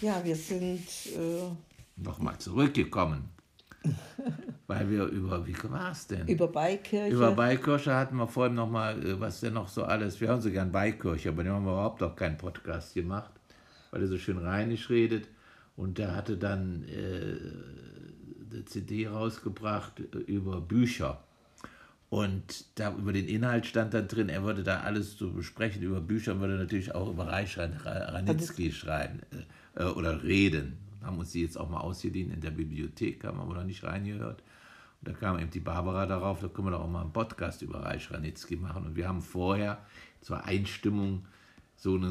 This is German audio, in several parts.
Ja, wir sind. Äh, Nochmal zurückgekommen. Weil wir über, wie war es denn? Über Beikirche. Über Beikirche hatten wir vorhin nochmal, äh, was denn noch so alles, wir hören so gern Beikirche, aber den haben wir überhaupt auch keinen Podcast gemacht, weil er so schön rheinisch redet. Und der hatte dann äh, eine CD rausgebracht äh, über Bücher. Und da über den Inhalt stand dann drin, er würde da alles so besprechen über Bücher würde natürlich auch über Reich Ranitzky schreiben äh, äh, oder reden. Haben uns die jetzt auch mal ausgeliehen in der Bibliothek, haben aber noch nicht reingehört. Und da kam eben die Barbara darauf, da können wir doch auch mal einen Podcast über Reich Ranitzky machen. Und wir haben vorher zur Einstimmung so eine,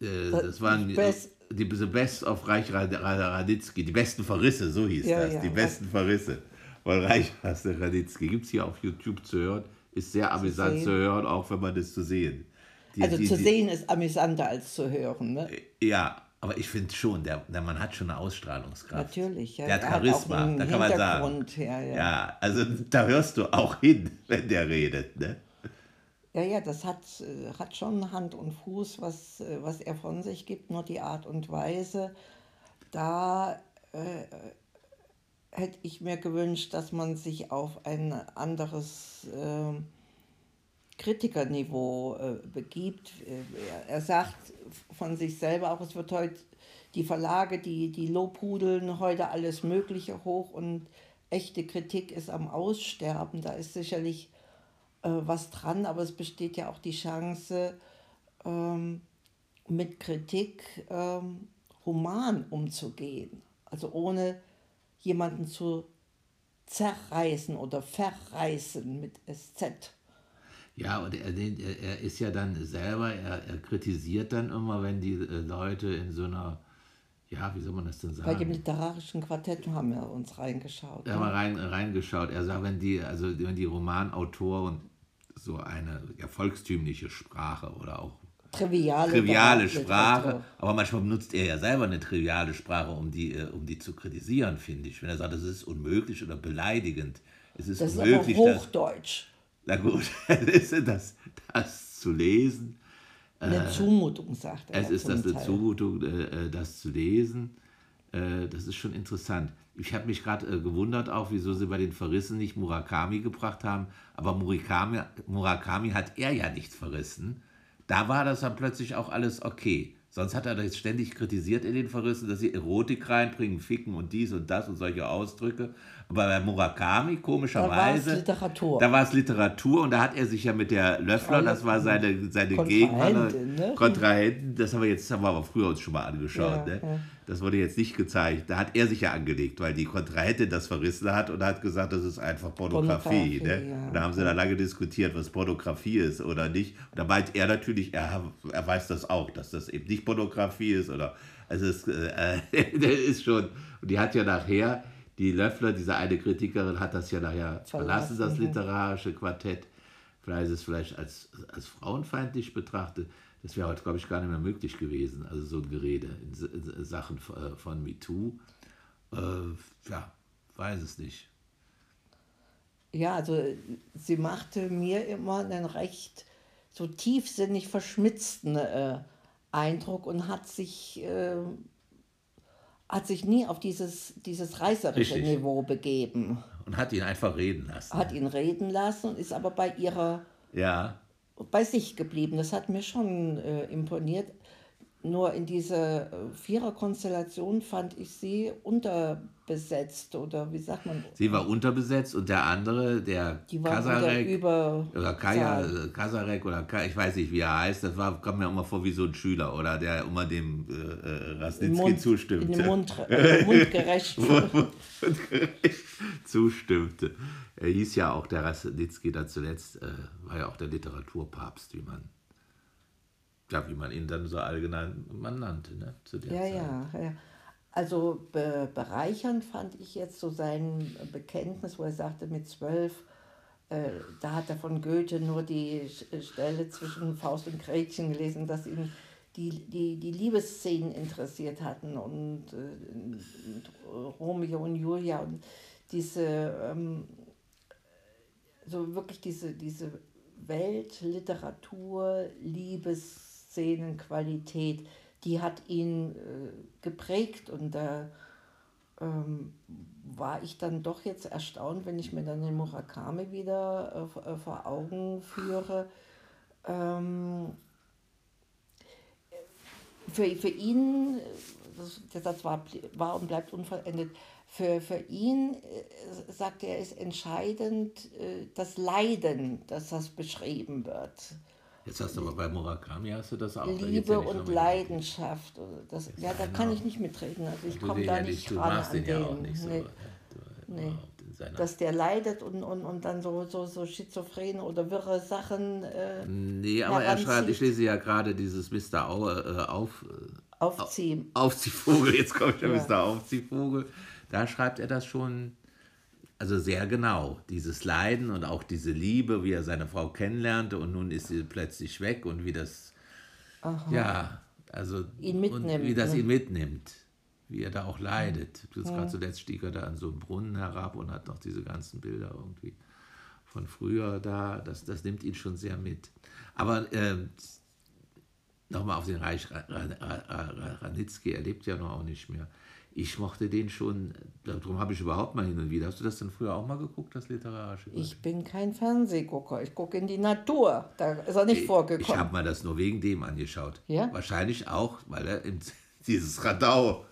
äh, das waren die, die, die Best of Reich Ranitzky, die besten Verrisse, so hieß ja, das, ja, die besten Verrisse von Reich Ranitzky. Gibt es hier auf YouTube zu hören, ist sehr amüsant zu, zu hören, auch wenn man das zu sehen. Die, also die, zu sehen ist amüsanter als zu hören, ne? Ja, aber ich finde schon, der, der Mann hat schon eine Ausstrahlungskraft. Natürlich, ja. Der hat Charisma, da kann man sagen. Ja, ja. ja, also da hörst du auch hin, wenn der redet, ne? Ja, ja, das hat, hat schon Hand und Fuß, was, was er von sich gibt, nur die Art und Weise. Da äh, hätte ich mir gewünscht, dass man sich auf ein anderes äh, Kritikerniveau äh, begibt. Äh, er sagt von sich selber auch, es wird heute die Verlage, die, die lobhudeln heute alles Mögliche hoch und echte Kritik ist am Aussterben. Da ist sicherlich äh, was dran, aber es besteht ja auch die Chance, ähm, mit Kritik ähm, human umzugehen. Also ohne jemanden zu zerreißen oder verreißen mit SZ. Ja, und er, er ist ja dann selber, er, er kritisiert dann immer, wenn die äh, Leute in so einer, ja, wie soll man das denn sagen? Bei dem literarischen Quartett haben wir uns reingeschaut. Ja, ne? mal rein, reingeschaut. Er sagt, wenn die, also wenn die Romanautoren so eine ja, volkstümliche Sprache oder auch triviale, triviale Sprache, aber manchmal benutzt er ja selber eine triviale Sprache, um die, äh, um die zu kritisieren, finde ich. Wenn er sagt, es ist unmöglich oder beleidigend. Es ist das unmöglich, ist aber Hochdeutsch. Na gut, das, das zu lesen. Eine äh, Zumutung, sagt er. Es ist das eine Zumutung, äh, das zu lesen. Das ist schon interessant. Ich habe mich gerade gewundert auch, wieso sie bei den Verrissen nicht Murakami gebracht haben. Aber Murakami, Murakami hat er ja nicht verrissen. Da war das dann plötzlich auch alles okay. Sonst hat er das ständig kritisiert in den Verrissen, dass sie Erotik reinbringen, Ficken und dies und das und solche Ausdrücke. Aber bei Murakami, komischerweise. Da war es Literatur. Da war es Literatur und da hat er sich ja mit der Löffler, das war seine, seine Gegenwart. Ne? Kontrahentin, das haben wir jetzt, haben wir aber früher uns schon mal angeschaut. Ja, ne? ja. Das wurde jetzt nicht gezeigt. Da hat er sich ja angelegt, weil die Kontrahentin das verrissen hat und hat gesagt, das ist einfach Pornografie. Pornografie ne? ja. Und da haben sie da lange diskutiert, was Pornografie ist oder nicht. Und da meint er natürlich, er, er weiß das auch, dass das eben nicht Pornografie ist oder. Also es äh, ist schon. Und die hat ja nachher die Löffler, diese eine Kritikerin, hat das ja nachher verlassen, das literarische Quartett. Vielleicht ist es vielleicht als, als frauenfeindlich betrachtet. Das wäre heute, glaube ich, gar nicht mehr möglich gewesen. Also so ein Gerede in Sachen äh, von MeToo. Äh, ja, weiß es nicht. Ja, also sie machte mir immer einen recht so tiefsinnig verschmitzten äh, Eindruck und hat sich äh, hat sich nie auf dieses, dieses reißerische Richtig. Niveau begeben. Und hat ihn einfach reden lassen. Hat ihn reden lassen und ist aber bei ihrer, ja. Bei sich geblieben. Das hat mir schon äh, imponiert. Nur in dieser äh, Viererkonstellation fand ich sie unterbesetzt oder wie sagt man? Sie war unterbesetzt und der andere, der Die war Kasarek über oder Kaya, Kasarek oder ich weiß nicht, wie er heißt, das war, kommt mir immer vor wie so ein Schüler oder der immer dem äh, äh Rasnitzky zustimmte. In den Mund, äh, mundgerecht. mundgerecht zustimmte. Er hieß ja auch der Rasnitzky da zuletzt, äh, war ja auch der Literaturpapst, wie man ja, wie man ihn dann so allgemein man nannte, ne? Zu der ja, Zeit. ja, ja. Also be bereichernd fand ich jetzt so sein Bekenntnis, wo er sagte, mit zwölf, äh, da hat er von Goethe nur die Stelle zwischen Faust und Gretchen gelesen, dass ihn die, die, die Liebesszenen interessiert hatten und äh, Romeo und Julia und diese, ähm, so wirklich diese, diese Welt, Literatur, Liebes Szenenqualität, die hat ihn äh, geprägt und da ähm, war ich dann doch jetzt erstaunt, wenn ich mir dann den Murakami wieder äh, vor Augen führe. Ähm, für, für ihn, der Satz war, war und bleibt unvollendet, für, für ihn, äh, sagt er, ist entscheidend äh, das Leiden, dass das beschrieben wird. Jetzt hast du aber bei Murakami hast du das auch. Liebe ja und Leidenschaft. Das, ja, da kann ich nicht mitreden. Also ich komme da nicht du ran an den. Ja auch nicht so, nee. nee. Dass der leidet und, und, und dann so, so, so schizophrene oder wirre Sachen. Äh, nee, aber er schreibt, ich lese ja gerade dieses Mr. Au, äh, auf, Aufziehen. Aufziehvogel, jetzt kommt der ja. Mr. Aufziehvogel. Da schreibt er das schon also sehr genau, dieses Leiden und auch diese Liebe, wie er seine Frau kennenlernte und nun ist sie plötzlich weg und wie das, Aha. ja, also ihn mitnimmt, wie das ne? ihn mitnimmt, wie er da auch leidet. Ja. Gerade zuletzt stieg er da an so einen Brunnen herab und hat noch diese ganzen Bilder irgendwie von früher da, das, das nimmt ihn schon sehr mit. Aber äh, nochmal auf den Reich Ranitzky, er lebt ja noch auch nicht mehr ich mochte den schon, darum habe ich überhaupt mal hin und wieder. Hast du das denn früher auch mal geguckt, das literarische? Ich bin kein Fernsehgucker, ich gucke in die Natur. Da ist er nicht ich, vorgekommen. Ich habe mal das nur wegen dem angeschaut. Ja? Wahrscheinlich auch, weil er in, dieses Radau,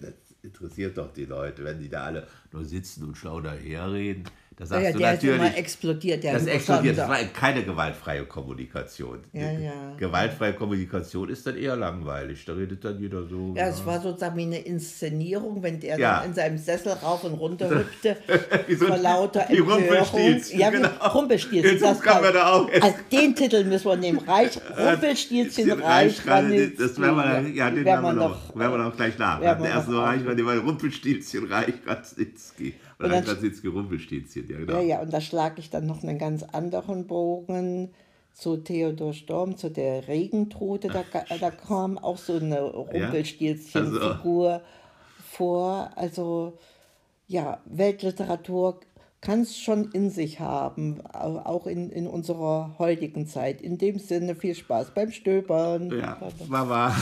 das interessiert doch die Leute, wenn die da alle nur sitzen und schlau daherreden. Da sagst ja, du der natürlich, ist explodiert. Der das explodiert. Das war keine gewaltfreie Kommunikation. Ja, ja. Gewaltfreie Kommunikation ist dann eher langweilig. Da redet dann jeder so. Ja, es war sozusagen wie eine Inszenierung, wenn der ja. dann in seinem Sessel rauf und runter hüpfte. wie so vor lauter wie Rumpelstilzchen. Ja, wie genau. Rumpelstilzchen. Das kann man da auch also den Titel müssen wir nehmen. Reich, Rumpelstilzchen, Reich, Reich Das werden wir, ja, den werden wir, noch, werden wir noch gleich nach. Der erste Reich war Rumpelstilzchen, Reich, Ratznitzki. Oder dann, dann sitzt Gerumpelstilzchen, ja genau. Ja, ja, und da schlage ich dann noch einen ganz anderen Bogen zu Theodor Storm, zu der Regentrute. Da, da kam auch so eine Rumpelstilzchen-Figur also. vor. Also ja, Weltliteratur kann es schon in sich haben, auch in, in unserer heutigen Zeit. In dem Sinne viel Spaß beim Stöbern. Ja, wahr.